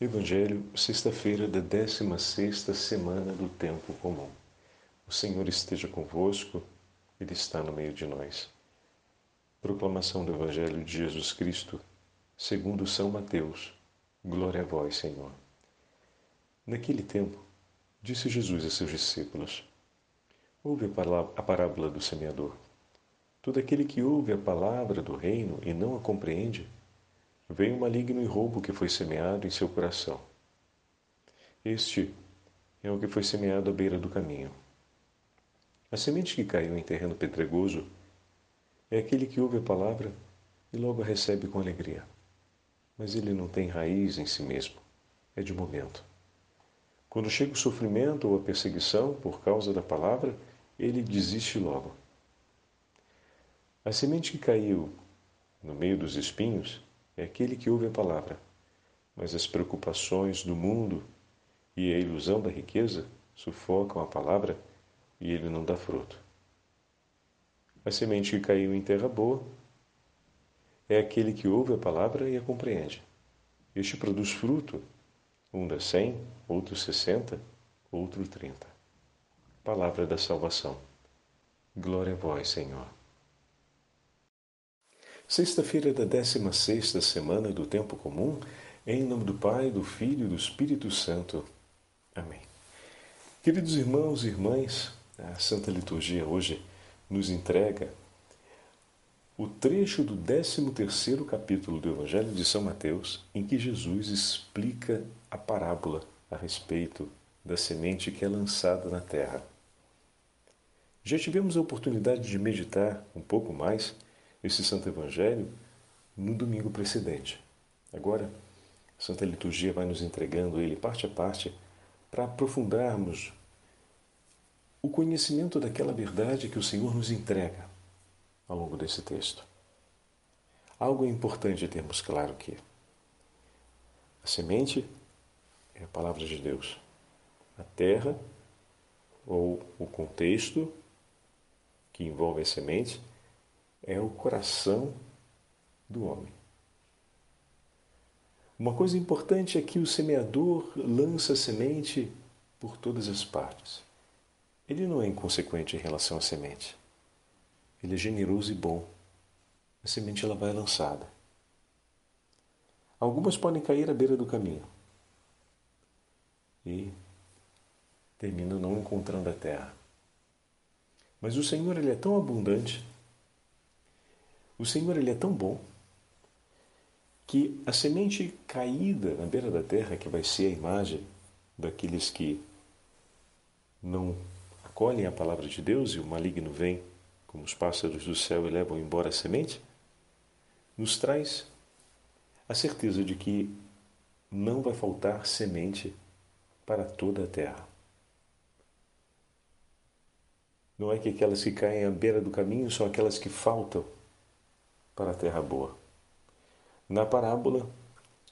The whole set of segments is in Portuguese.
Evangelho, sexta-feira da 16 semana do Tempo Comum. O Senhor esteja convosco, Ele está no meio de nós. Proclamação do Evangelho de Jesus Cristo, segundo São Mateus. Glória a vós, Senhor. Naquele tempo, disse Jesus a seus discípulos: Ouve a parábola do semeador. Todo aquele que ouve a palavra do reino e não a compreende, Vem o maligno e roubo que foi semeado em seu coração. Este é o que foi semeado à beira do caminho. A semente que caiu em terreno pedregoso é aquele que ouve a palavra e logo a recebe com alegria. Mas ele não tem raiz em si mesmo, é de momento. Quando chega o sofrimento ou a perseguição por causa da palavra, ele desiste logo. A semente que caiu no meio dos espinhos é aquele que ouve a palavra, mas as preocupações do mundo e a ilusão da riqueza sufocam a palavra e ele não dá fruto. A semente que caiu em terra boa é aquele que ouve a palavra e a compreende. Este produz fruto, um dá cem, outro sessenta, outro trinta. Palavra da salvação. Glória a vós, Senhor. Sexta-feira da 16 semana do Tempo Comum, em nome do Pai, do Filho e do Espírito Santo. Amém. Queridos irmãos e irmãs, a Santa Liturgia hoje nos entrega o trecho do 13º capítulo do Evangelho de São Mateus, em que Jesus explica a parábola a respeito da semente que é lançada na terra. Já tivemos a oportunidade de meditar um pouco mais esse Santo Evangelho no domingo precedente. Agora, a Santa Liturgia vai nos entregando ele parte a parte para aprofundarmos o conhecimento daquela verdade que o Senhor nos entrega ao longo desse texto. Algo é importante termos claro que a semente é a palavra de Deus. A terra, ou o contexto que envolve a semente, é o coração do homem. Uma coisa importante é que o semeador lança semente por todas as partes. Ele não é inconsequente em relação à semente. Ele é generoso e bom. A semente ela vai lançada. Algumas podem cair à beira do caminho e terminam não encontrando a terra. Mas o Senhor ele é tão abundante o Senhor ele é tão bom que a semente caída na beira da terra, que vai ser a imagem daqueles que não acolhem a palavra de Deus e o maligno vem como os pássaros do céu e levam embora a semente, nos traz a certeza de que não vai faltar semente para toda a terra. Não é que aquelas que caem à beira do caminho são aquelas que faltam para a terra boa. Na parábola,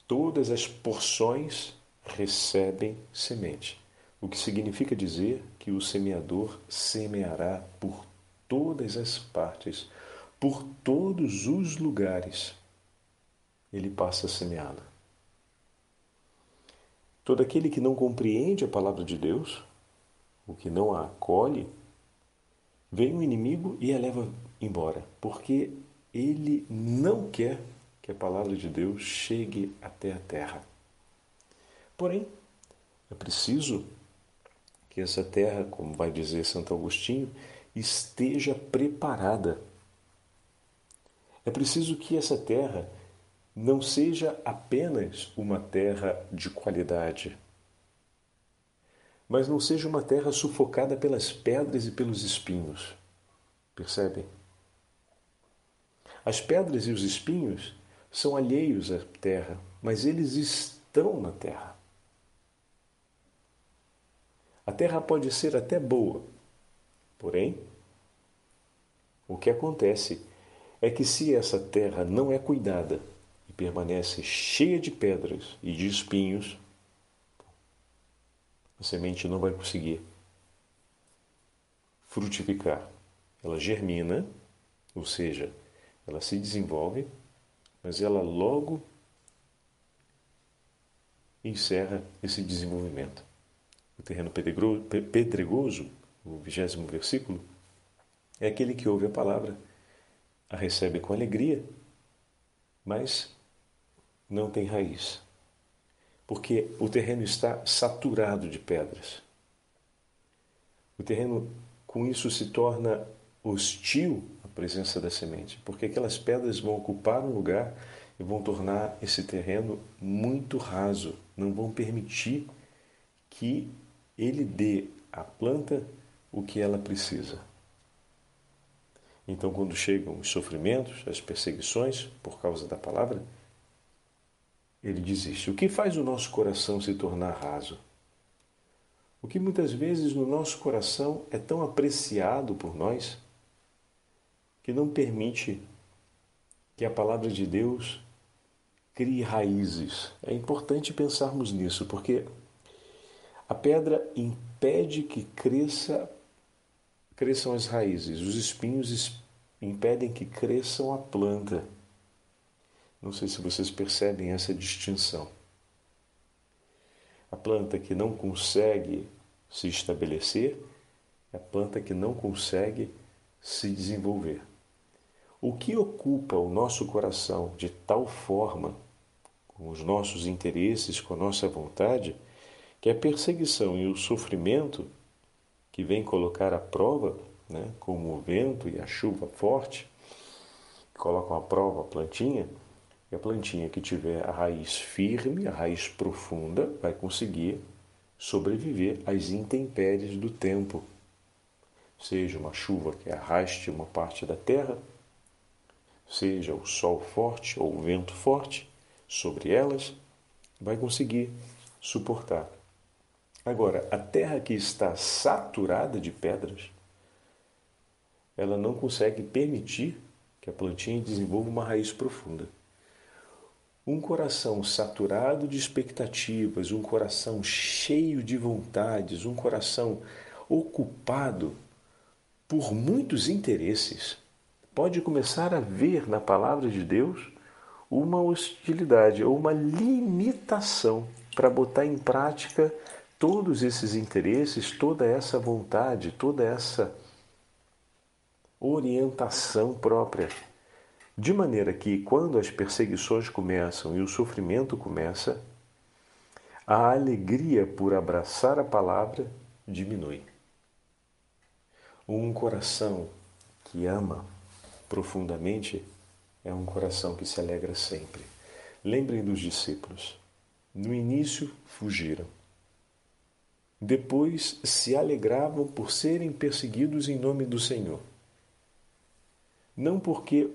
todas as porções recebem semente, o que significa dizer que o semeador semeará por todas as partes, por todos os lugares. Ele passa semeado. Todo aquele que não compreende a palavra de Deus, o que não a acolhe, vem o inimigo e a leva embora, porque ele não quer que a palavra de Deus chegue até a terra. Porém, é preciso que essa terra, como vai dizer Santo Agostinho, esteja preparada. É preciso que essa terra não seja apenas uma terra de qualidade, mas não seja uma terra sufocada pelas pedras e pelos espinhos. Percebem? As pedras e os espinhos são alheios à terra, mas eles estão na terra. A terra pode ser até boa, porém, o que acontece é que se essa terra não é cuidada e permanece cheia de pedras e de espinhos, a semente não vai conseguir frutificar. Ela germina, ou seja, ela se desenvolve, mas ela logo encerra esse desenvolvimento. O terreno pedregoso, o vigésimo versículo, é aquele que ouve a palavra, a recebe com alegria, mas não tem raiz. Porque o terreno está saturado de pedras. O terreno, com isso, se torna hostil à presença da semente, porque aquelas pedras vão ocupar um lugar e vão tornar esse terreno muito raso, não vão permitir que ele dê à planta o que ela precisa. Então, quando chegam os sofrimentos, as perseguições por causa da palavra, ele desiste. O que faz o nosso coração se tornar raso? O que muitas vezes no nosso coração é tão apreciado por nós que não permite que a palavra de Deus crie raízes. É importante pensarmos nisso, porque a pedra impede que cresça cresçam as raízes, os espinhos impedem que cresçam a planta. Não sei se vocês percebem essa distinção. A planta que não consegue se estabelecer é a planta que não consegue se desenvolver. O que ocupa o nosso coração de tal forma, com os nossos interesses, com a nossa vontade, que a perseguição e o sofrimento que vem colocar à prova, né, como o vento e a chuva forte, colocam à prova a plantinha, e a plantinha que tiver a raiz firme, a raiz profunda, vai conseguir sobreviver às intempéries do tempo. Seja uma chuva que arraste uma parte da terra, seja o sol forte ou o vento forte sobre elas, vai conseguir suportar. Agora, a terra que está saturada de pedras, ela não consegue permitir que a plantinha desenvolva uma raiz profunda. Um coração saturado de expectativas, um coração cheio de vontades, um coração ocupado por muitos interesses, pode começar a ver na palavra de Deus uma hostilidade ou uma limitação para botar em prática todos esses interesses, toda essa vontade, toda essa orientação própria. De maneira que, quando as perseguições começam e o sofrimento começa, a alegria por abraçar a palavra diminui. Um coração que ama profundamente é um coração que se alegra sempre. Lembrem dos discípulos. No início fugiram, depois se alegravam por serem perseguidos em nome do Senhor. Não porque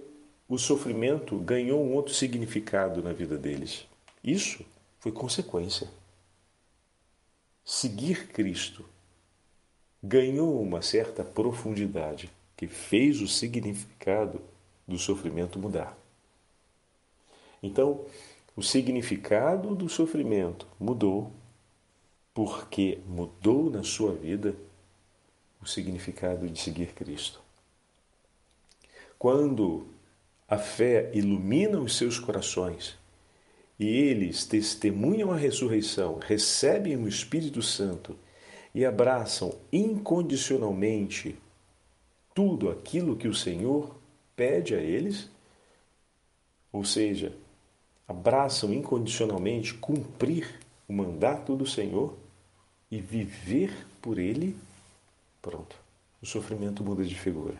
o sofrimento ganhou um outro significado na vida deles. Isso foi consequência. Seguir Cristo ganhou uma certa profundidade que fez o significado do sofrimento mudar. Então, o significado do sofrimento mudou porque mudou na sua vida o significado de seguir Cristo. Quando a fé ilumina os seus corações e eles testemunham a ressurreição, recebem o Espírito Santo e abraçam incondicionalmente tudo aquilo que o Senhor pede a eles, ou seja, abraçam incondicionalmente cumprir o mandato do Senhor, e viver por ele, pronto, o sofrimento muda de figura.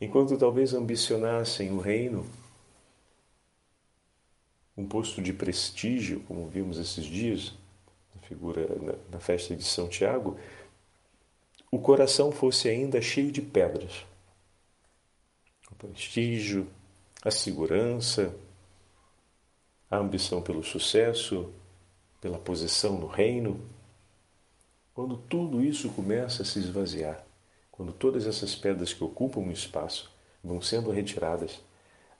Enquanto talvez ambicionassem o reino, um posto de prestígio, como vimos esses dias, na figura na festa de São Tiago, o coração fosse ainda cheio de pedras. O prestígio, a segurança, a ambição pelo sucesso, pela posição no reino, quando tudo isso começa a se esvaziar, quando todas essas pedras que ocupam o espaço vão sendo retiradas,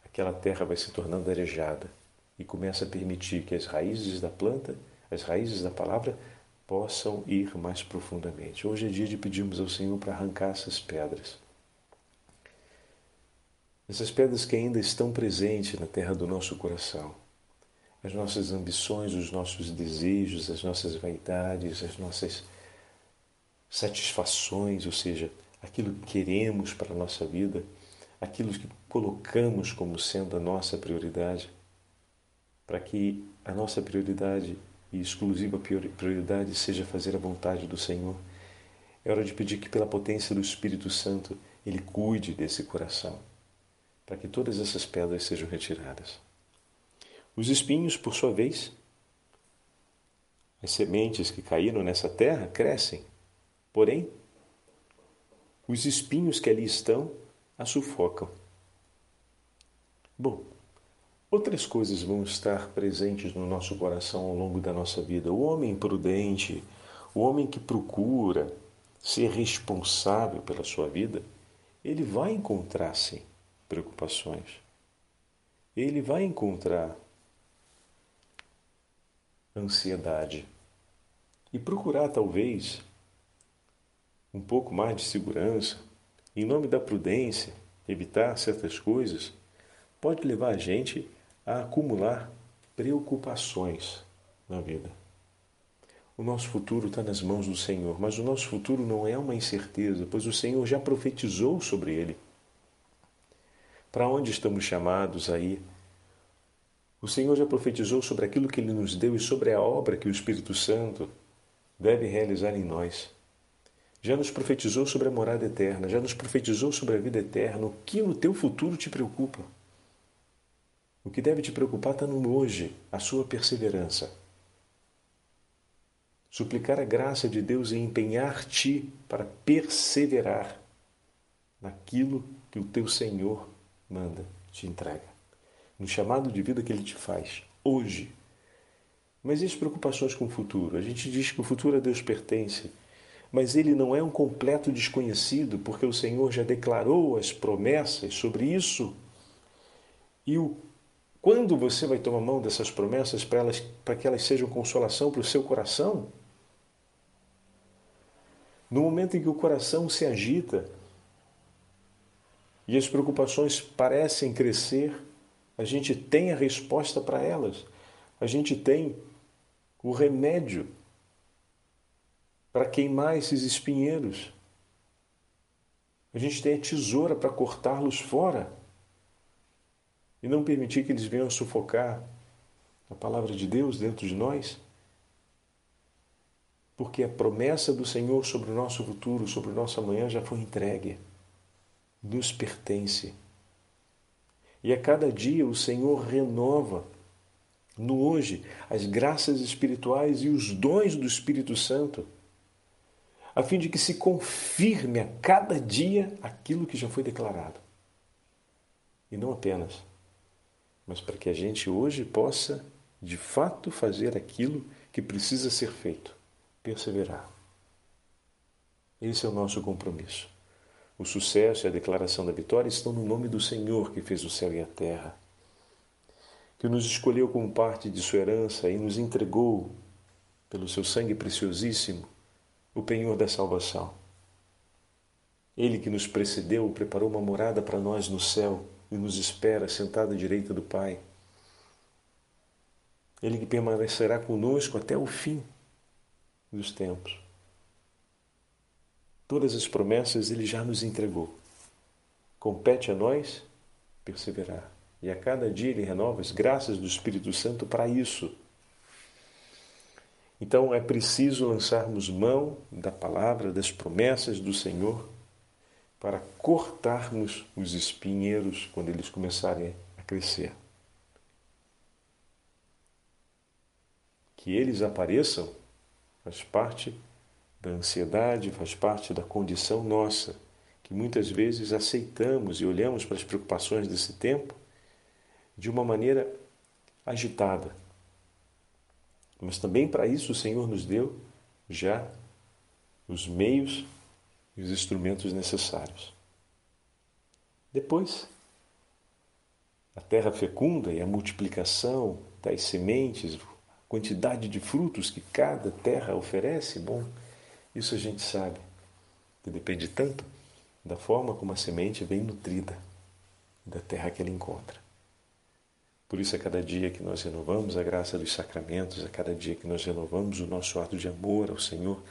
aquela terra vai se tornando arejada e começa a permitir que as raízes da planta, as raízes da palavra, possam ir mais profundamente. Hoje é dia de pedirmos ao Senhor para arrancar essas pedras. Essas pedras que ainda estão presentes na terra do nosso coração. as nossas ambições, os nossos desejos, as nossas vaidades, as nossas satisfações, ou seja, aquilo que queremos para a nossa vida, aquilo que colocamos como sendo a nossa prioridade, para que a nossa prioridade e exclusiva prioridade seja fazer a vontade do Senhor. É hora de pedir que, pela potência do Espírito Santo, Ele cuide desse coração, para que todas essas pedras sejam retiradas. Os espinhos, por sua vez, as sementes que caíram nessa terra crescem, porém, os espinhos que ali estão a sufocam. Bom, outras coisas vão estar presentes no nosso coração ao longo da nossa vida. O homem prudente, o homem que procura ser responsável pela sua vida, ele vai encontrar sim preocupações. Ele vai encontrar ansiedade e procurar talvez um pouco mais de segurança, em nome da prudência, evitar certas coisas, pode levar a gente a acumular preocupações na vida. O nosso futuro está nas mãos do Senhor, mas o nosso futuro não é uma incerteza, pois o Senhor já profetizou sobre ele. Para onde estamos chamados aí o Senhor já profetizou sobre aquilo que Ele nos deu e sobre a obra que o Espírito Santo deve realizar em nós. Já nos profetizou sobre a morada eterna, já nos profetizou sobre a vida eterna. O que no teu futuro te preocupa? O que deve te preocupar está no hoje, a sua perseverança. Suplicar a graça de Deus e empenhar-te para perseverar naquilo que o teu Senhor manda, te entrega no chamado de vida que Ele te faz, hoje. Mas e as preocupações com o futuro? A gente diz que o futuro a Deus pertence, mas ele não é um completo desconhecido, porque o Senhor já declarou as promessas sobre isso. E o, quando você vai tomar mão dessas promessas para, elas, para que elas sejam consolação para o seu coração? No momento em que o coração se agita e as preocupações parecem crescer, a gente tem a resposta para elas. A gente tem o remédio para queimar esses espinheiros. A gente tem a tesoura para cortá-los fora e não permitir que eles venham sufocar a palavra de Deus dentro de nós. Porque a promessa do Senhor sobre o nosso futuro, sobre o nosso amanhã já foi entregue. Nos pertence. E a cada dia o Senhor renova no hoje as graças espirituais e os dons do Espírito Santo, a fim de que se confirme a cada dia aquilo que já foi declarado. E não apenas, mas para que a gente hoje possa, de fato, fazer aquilo que precisa ser feito, perseverar. Esse é o nosso compromisso. O sucesso e a declaração da vitória estão no nome do Senhor que fez o céu e a terra, que nos escolheu como parte de sua herança e nos entregou, pelo seu sangue preciosíssimo, o penhor da salvação. Ele que nos precedeu preparou uma morada para nós no céu e nos espera sentado à direita do Pai. Ele que permanecerá conosco até o fim dos tempos. Todas as promessas ele já nos entregou. Compete a nós perseverar. E a cada dia ele renova as graças do Espírito Santo para isso. Então é preciso lançarmos mão da palavra, das promessas do Senhor, para cortarmos os espinheiros quando eles começarem a crescer. Que eles apareçam faz parte da ansiedade faz parte da condição nossa, que muitas vezes aceitamos e olhamos para as preocupações desse tempo de uma maneira agitada. Mas também para isso o Senhor nos deu já os meios e os instrumentos necessários. Depois, a terra fecunda e a multiplicação das sementes, a quantidade de frutos que cada terra oferece, bom, isso a gente sabe, que depende tanto da forma como a semente vem nutrida da terra que ela encontra. Por isso, a cada dia que nós renovamos a graça dos sacramentos, a cada dia que nós renovamos o nosso ato de amor ao Senhor,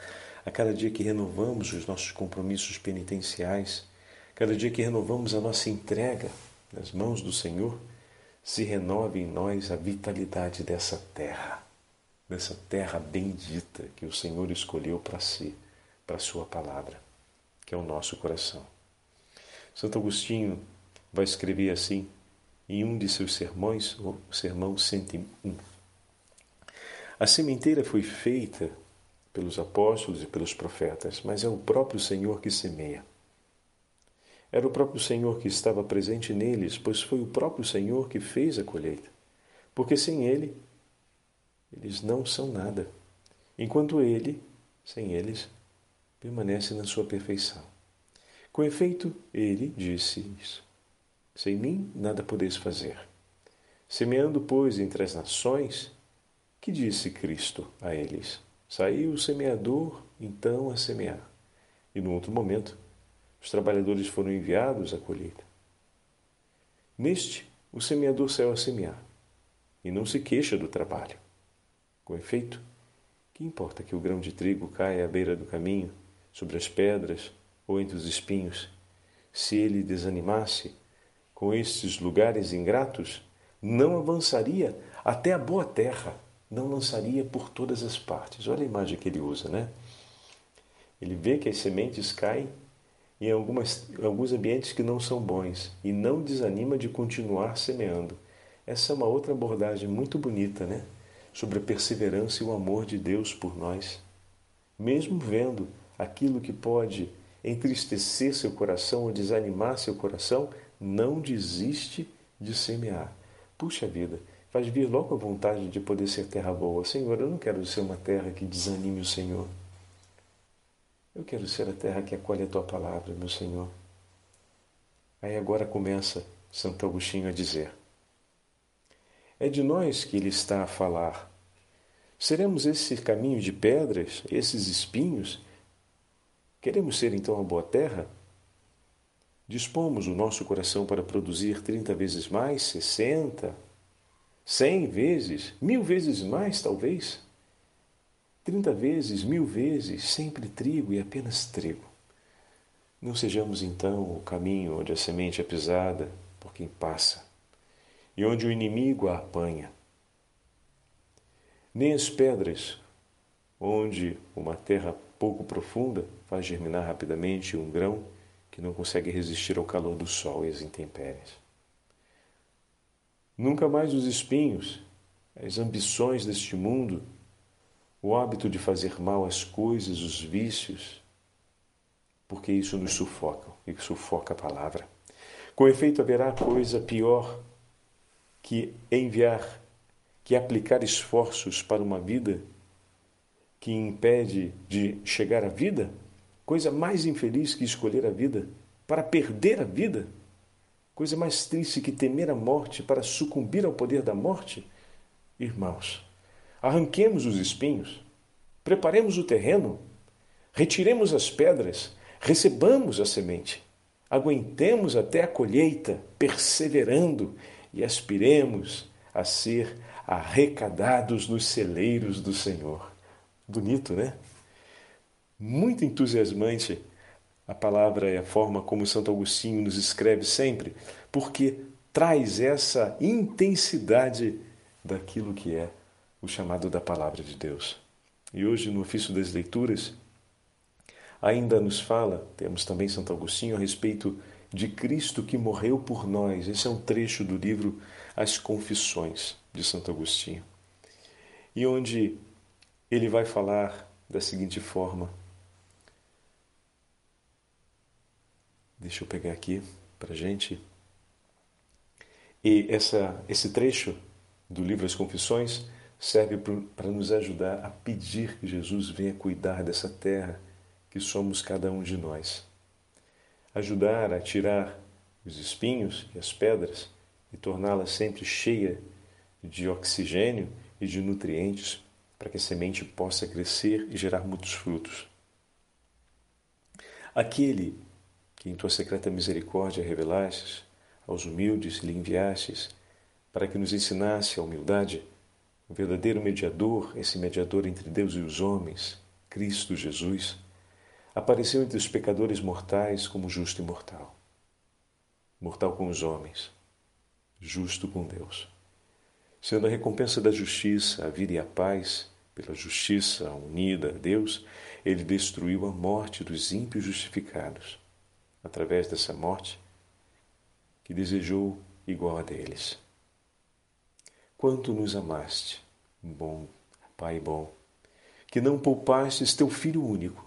a cada dia que renovamos os nossos compromissos penitenciais, cada dia que renovamos a nossa entrega nas mãos do Senhor, se renove em nós a vitalidade dessa terra, dessa terra bendita que o Senhor escolheu para si, para Sua palavra, que é o nosso coração. Santo Agostinho vai escrever assim em um de seus sermões, o sermão 101. A sementeira foi feita pelos apóstolos e pelos profetas, mas é o próprio Senhor que semeia. Era o próprio Senhor que estava presente neles, pois foi o próprio Senhor que fez a colheita. Porque sem Ele, eles não são nada, enquanto Ele, sem eles, permanece na sua perfeição. Com efeito, Ele disse isso. Sem mim nada podeis fazer. Semeando, pois, entre as nações, que disse Cristo a eles? Saiu o semeador, então, a semear. E no outro momento, os trabalhadores foram enviados à colheita. Neste, o semeador saiu a semear e não se queixa do trabalho. Com efeito, que importa que o grão de trigo caia à beira do caminho, sobre as pedras ou entre os espinhos? Se ele desanimasse, com estes lugares ingratos, não avançaria até a boa terra, não lançaria por todas as partes. Olha a imagem que ele usa, né? Ele vê que as sementes caem em algumas, alguns ambientes que não são bons e não desanima de continuar semeando. Essa é uma outra abordagem muito bonita, né? Sobre a perseverança e o amor de Deus por nós. Mesmo vendo aquilo que pode entristecer seu coração ou desanimar seu coração, não desiste de semear. Puxa vida, faz vir logo a vontade de poder ser terra boa. Senhor, eu não quero ser uma terra que desanime o Senhor. Eu quero ser a terra que acolhe a tua palavra, meu Senhor. Aí agora começa Santo Agostinho a dizer: É de nós que ele está a falar. Seremos esse caminho de pedras, esses espinhos? Queremos ser então a boa terra? Dispomos o nosso coração para produzir 30 vezes mais, 60, 100 vezes, mil vezes mais, talvez? 30 vezes, mil vezes, sempre trigo e apenas trigo. Não sejamos então o caminho onde a semente é pisada por quem passa e onde o inimigo a apanha. Nem as pedras, onde uma terra pouco profunda faz germinar rapidamente um grão que não consegue resistir ao calor do sol e às intempéries. Nunca mais os espinhos, as ambições deste mundo, o hábito de fazer mal às coisas, os vícios, porque isso nos sufoca e sufoca a palavra. Com efeito, haverá coisa pior que enviar, que aplicar esforços para uma vida que impede de chegar à vida? Coisa mais infeliz que escolher a vida para perder a vida? Coisa mais triste que temer a morte para sucumbir ao poder da morte? Irmãos, arranquemos os espinhos, preparemos o terreno, retiremos as pedras, recebamos a semente, aguentemos até a colheita, perseverando e aspiremos a ser arrecadados nos celeiros do Senhor. Bonito, né? muito entusiasmante a palavra e a forma como Santo Agostinho nos escreve sempre, porque traz essa intensidade daquilo que é o chamado da palavra de Deus. E hoje, no ofício das leituras, ainda nos fala, temos também Santo Agostinho, a respeito de Cristo que morreu por nós. Esse é um trecho do livro As Confissões de Santo Agostinho. E onde ele vai falar da seguinte forma: Deixa eu pegar aqui para gente. E essa, esse trecho do livro As Confissões serve para nos ajudar a pedir que Jesus venha cuidar dessa terra que somos cada um de nós. Ajudar a tirar os espinhos e as pedras e torná-la sempre cheia de oxigênio e de nutrientes para que a semente possa crescer e gerar muitos frutos. Aquele que em tua secreta misericórdia revelastes, aos humildes lhe enviastes, para que nos ensinasse a humildade, o verdadeiro mediador, esse mediador entre Deus e os homens, Cristo Jesus, apareceu entre os pecadores mortais como justo e mortal. Mortal com os homens, justo com Deus. Sendo a recompensa da justiça a vida e a paz, pela justiça unida a Deus, ele destruiu a morte dos ímpios justificados. Através dessa morte, que desejou igual a deles. Quanto nos amaste, bom Pai bom, que não poupastes teu Filho único,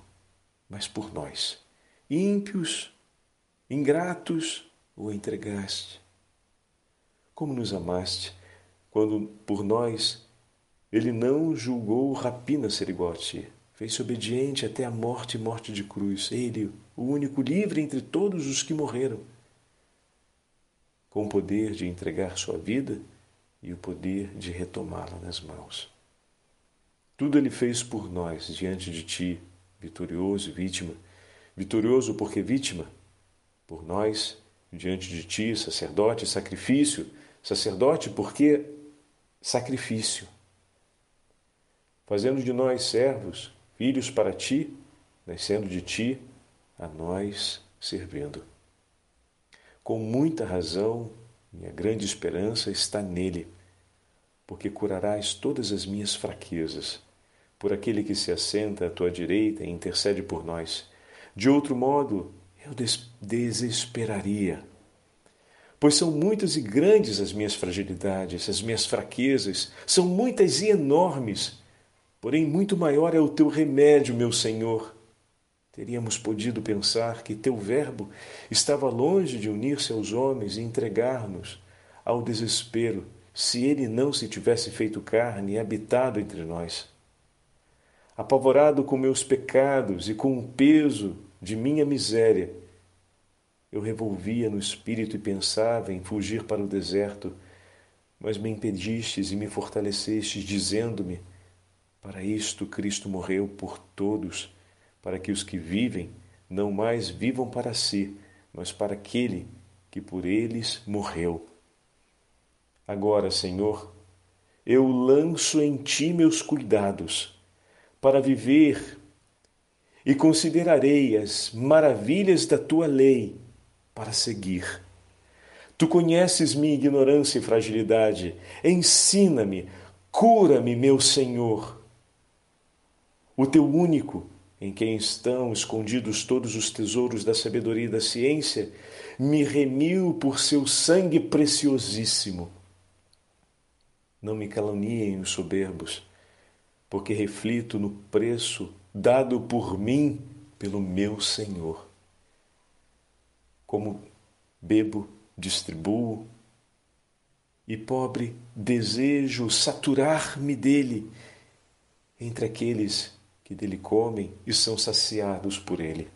mas por nós, ímpios, ingratos, o entregaste. Como nos amaste, quando por nós ele não julgou rapina ser igual a ti, fez-se obediente até a morte e morte de cruz, ele, o único livre entre todos os que morreram com o poder de entregar sua vida e o poder de retomá-la nas mãos. Tudo ele fez por nós diante de ti, vitorioso e vítima. Vitorioso porque vítima, por nós, diante de ti, sacerdote, sacrifício, sacerdote porque sacrifício. Fazendo de nós servos, filhos para ti, nascendo de ti, a nós servindo. Com muita razão, minha grande esperança está nele, porque curarás todas as minhas fraquezas, por aquele que se assenta à tua direita e intercede por nós. De outro modo, eu des desesperaria. Pois são muitas e grandes as minhas fragilidades, as minhas fraquezas, são muitas e enormes. Porém, muito maior é o teu remédio, meu Senhor. Teríamos podido pensar que teu Verbo estava longe de unir-se aos homens e entregar-nos ao desespero, se ele não se tivesse feito carne e habitado entre nós. Apavorado com meus pecados e com o peso de minha miséria, eu revolvia no espírito e pensava em fugir para o deserto, mas me impedistes e me fortalecestes, dizendo-me: Para isto Cristo morreu por todos para que os que vivem não mais vivam para si, mas para aquele que por eles morreu. Agora, Senhor, eu lanço em ti meus cuidados para viver e considerarei as maravilhas da tua lei para seguir. Tu conheces minha ignorância e fragilidade. Ensina-me, cura-me, meu Senhor. O teu único em quem estão escondidos todos os tesouros da sabedoria e da ciência, me remiu por seu sangue preciosíssimo. Não me caluniem os soberbos, porque reflito no preço dado por mim pelo meu Senhor. Como bebo, distribuo, e pobre, desejo saturar-me dele entre aqueles que dele comem e são saciados por ele.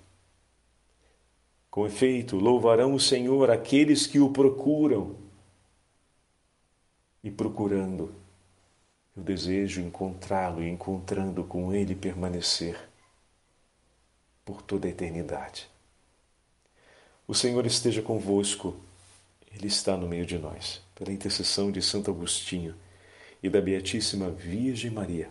Com efeito, louvarão o Senhor aqueles que o procuram. E procurando, eu desejo encontrá-lo e encontrando com ele permanecer por toda a eternidade. O Senhor esteja convosco, Ele está no meio de nós, pela intercessão de Santo Agostinho e da Beatíssima Virgem Maria